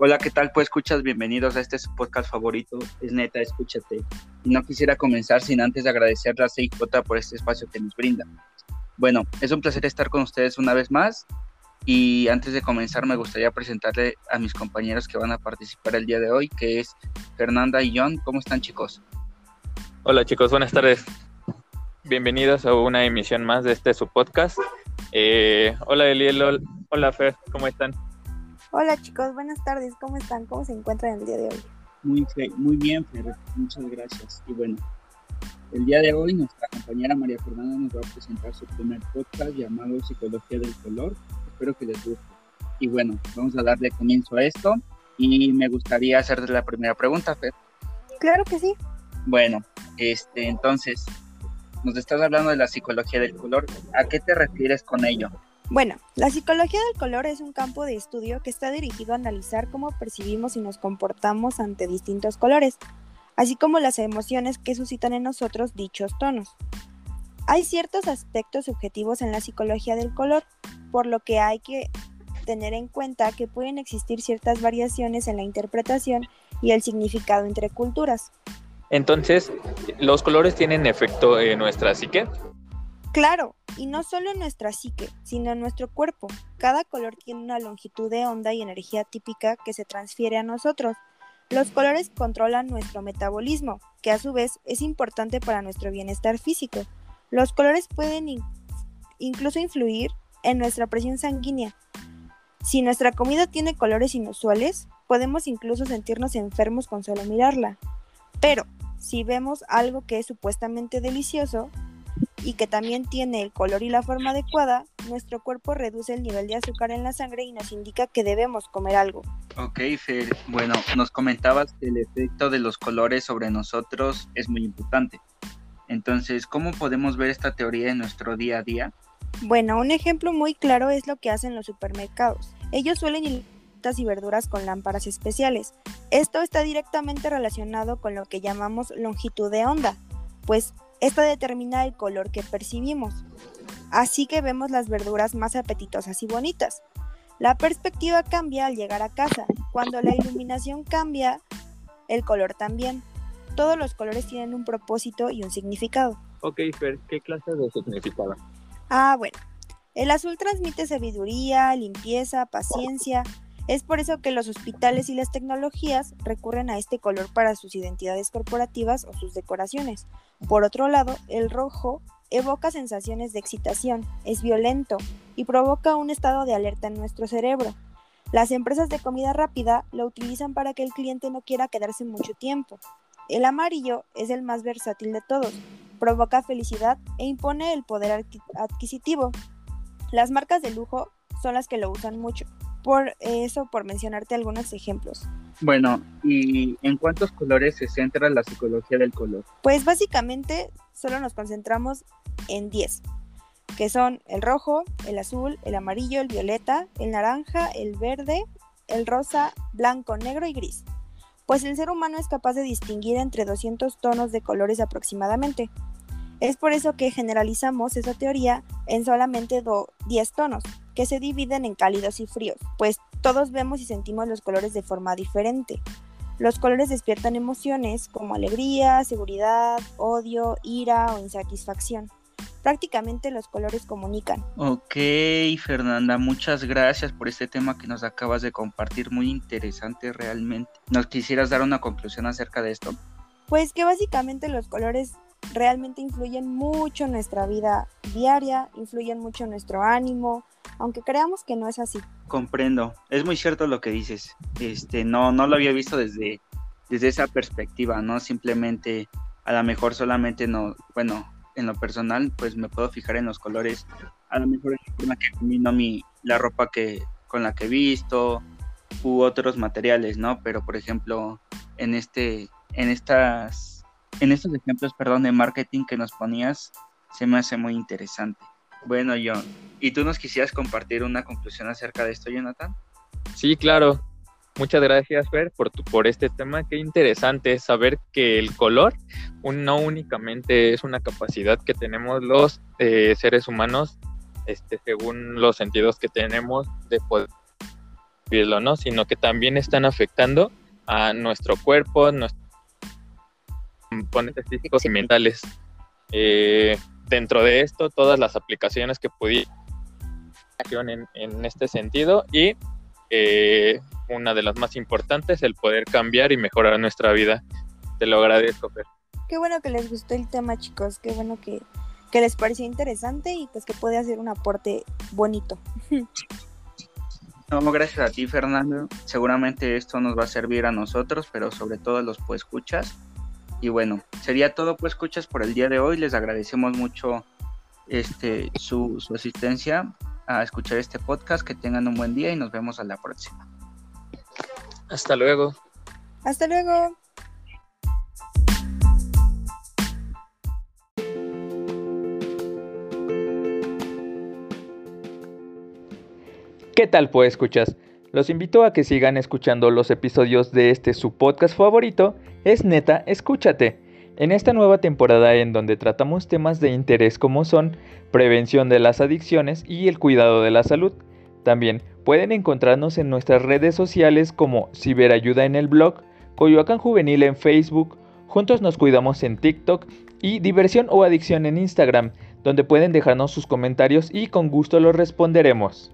Hola, ¿qué tal? Pues escuchas, bienvenidos a este su podcast favorito, es neta, escúchate. No quisiera comenzar sin antes agradecerle a CIJ por este espacio que nos brinda. Bueno, es un placer estar con ustedes una vez más y antes de comenzar me gustaría presentarle a mis compañeros que van a participar el día de hoy, que es Fernanda y John. ¿Cómo están chicos? Hola chicos, buenas tardes. Bienvenidos a una emisión más de este su podcast. Eh, hola Eliel, hola Fer, ¿cómo están? Hola chicos, buenas tardes, ¿cómo están? ¿Cómo se encuentran el día de hoy? Muy, muy bien, Fer, muchas gracias. Y bueno, el día de hoy nuestra compañera María Fernanda nos va a presentar su primer podcast llamado Psicología del Color. Espero que les guste. Y bueno, vamos a darle comienzo a esto y me gustaría hacerte la primera pregunta, Fer. Claro que sí. Bueno, este, entonces, nos estás hablando de la psicología del color. ¿A qué te refieres con ello? Bueno, la psicología del color es un campo de estudio que está dirigido a analizar cómo percibimos y nos comportamos ante distintos colores, así como las emociones que suscitan en nosotros dichos tonos. Hay ciertos aspectos subjetivos en la psicología del color, por lo que hay que tener en cuenta que pueden existir ciertas variaciones en la interpretación y el significado entre culturas. Entonces, ¿los colores tienen efecto en nuestra psique? Claro, y no solo en nuestra psique, sino en nuestro cuerpo. Cada color tiene una longitud de onda y energía típica que se transfiere a nosotros. Los colores controlan nuestro metabolismo, que a su vez es importante para nuestro bienestar físico. Los colores pueden incluso influir en nuestra presión sanguínea. Si nuestra comida tiene colores inusuales, podemos incluso sentirnos enfermos con solo mirarla. Pero, si vemos algo que es supuestamente delicioso, y que también tiene el color y la forma adecuada, nuestro cuerpo reduce el nivel de azúcar en la sangre y nos indica que debemos comer algo. Ok, Fer, bueno, nos comentabas que el efecto de los colores sobre nosotros es muy importante. Entonces, ¿cómo podemos ver esta teoría en nuestro día a día? Bueno, un ejemplo muy claro es lo que hacen los supermercados. Ellos suelen y verduras con lámparas especiales. Esto está directamente relacionado con lo que llamamos longitud de onda, pues esta determina el color que percibimos. Así que vemos las verduras más apetitosas y bonitas. La perspectiva cambia al llegar a casa. Cuando la iluminación cambia, el color también. Todos los colores tienen un propósito y un significado. Ok, Fer, ¿qué clase de significado? Ah, bueno. El azul transmite sabiduría, limpieza, paciencia. Es por eso que los hospitales y las tecnologías recurren a este color para sus identidades corporativas o sus decoraciones. Por otro lado, el rojo evoca sensaciones de excitación, es violento y provoca un estado de alerta en nuestro cerebro. Las empresas de comida rápida lo utilizan para que el cliente no quiera quedarse mucho tiempo. El amarillo es el más versátil de todos, provoca felicidad e impone el poder adquisitivo. Las marcas de lujo son las que lo usan mucho. Por eso, por mencionarte algunos ejemplos. Bueno, ¿y en cuántos colores se centra la psicología del color? Pues básicamente solo nos concentramos en 10, que son el rojo, el azul, el amarillo, el violeta, el naranja, el verde, el rosa, blanco, negro y gris. Pues el ser humano es capaz de distinguir entre 200 tonos de colores aproximadamente. Es por eso que generalizamos esa teoría en solamente 10 tonos, que se dividen en cálidos y fríos, pues todos vemos y sentimos los colores de forma diferente. Los colores despiertan emociones como alegría, seguridad, odio, ira o insatisfacción. Prácticamente los colores comunican. Ok, Fernanda, muchas gracias por este tema que nos acabas de compartir, muy interesante realmente. ¿Nos quisieras dar una conclusión acerca de esto? Pues que básicamente los colores realmente influyen mucho en nuestra vida diaria, influyen mucho en nuestro ánimo, aunque creamos que no es así. Comprendo, es muy cierto lo que dices. Este, no, no lo había visto desde, desde esa perspectiva, ¿no? Simplemente, a lo mejor solamente no, bueno, en lo personal, pues me puedo fijar en los colores, a lo mejor en la forma que combino mi, la ropa que, con la que he visto, u otros materiales, ¿no? Pero por ejemplo, en este, en estas, en estos ejemplos, perdón, de marketing que nos ponías, se me hace muy interesante. Bueno, John, ¿y tú nos quisieras compartir una conclusión acerca de esto, Jonathan? Sí, claro. Muchas gracias, Fer, por, tu, por este tema. Qué interesante saber que el color no únicamente es una capacidad que tenemos los eh, seres humanos, este, según los sentidos que tenemos de poder decirlo, ¿no? Sino que también están afectando a nuestro cuerpo, nuestros componentes físicos y mentales. Eh, dentro de esto, todas las aplicaciones que pudieran en, en este sentido y eh, una de las más importantes, el poder cambiar y mejorar nuestra vida. Te lo agradezco, Fer. Qué bueno que les gustó el tema, chicos. Qué bueno que, que les pareció interesante y pues que puede hacer un aporte bonito. No, gracias a ti, Fernando. Seguramente esto nos va a servir a nosotros, pero sobre todo a los pues escuchas. Y bueno, sería todo pues escuchas por el día de hoy. Les agradecemos mucho este su, su asistencia a escuchar este podcast. Que tengan un buen día y nos vemos a la próxima. Hasta luego. Hasta luego. ¿Qué tal pues escuchas? Los invito a que sigan escuchando los episodios de este su podcast favorito, es neta, escúchate. En esta nueva temporada en donde tratamos temas de interés como son prevención de las adicciones y el cuidado de la salud. También pueden encontrarnos en nuestras redes sociales como Ciberayuda en el blog, Coyoacán Juvenil en Facebook, Juntos nos cuidamos en TikTok y Diversión o Adicción en Instagram, donde pueden dejarnos sus comentarios y con gusto los responderemos.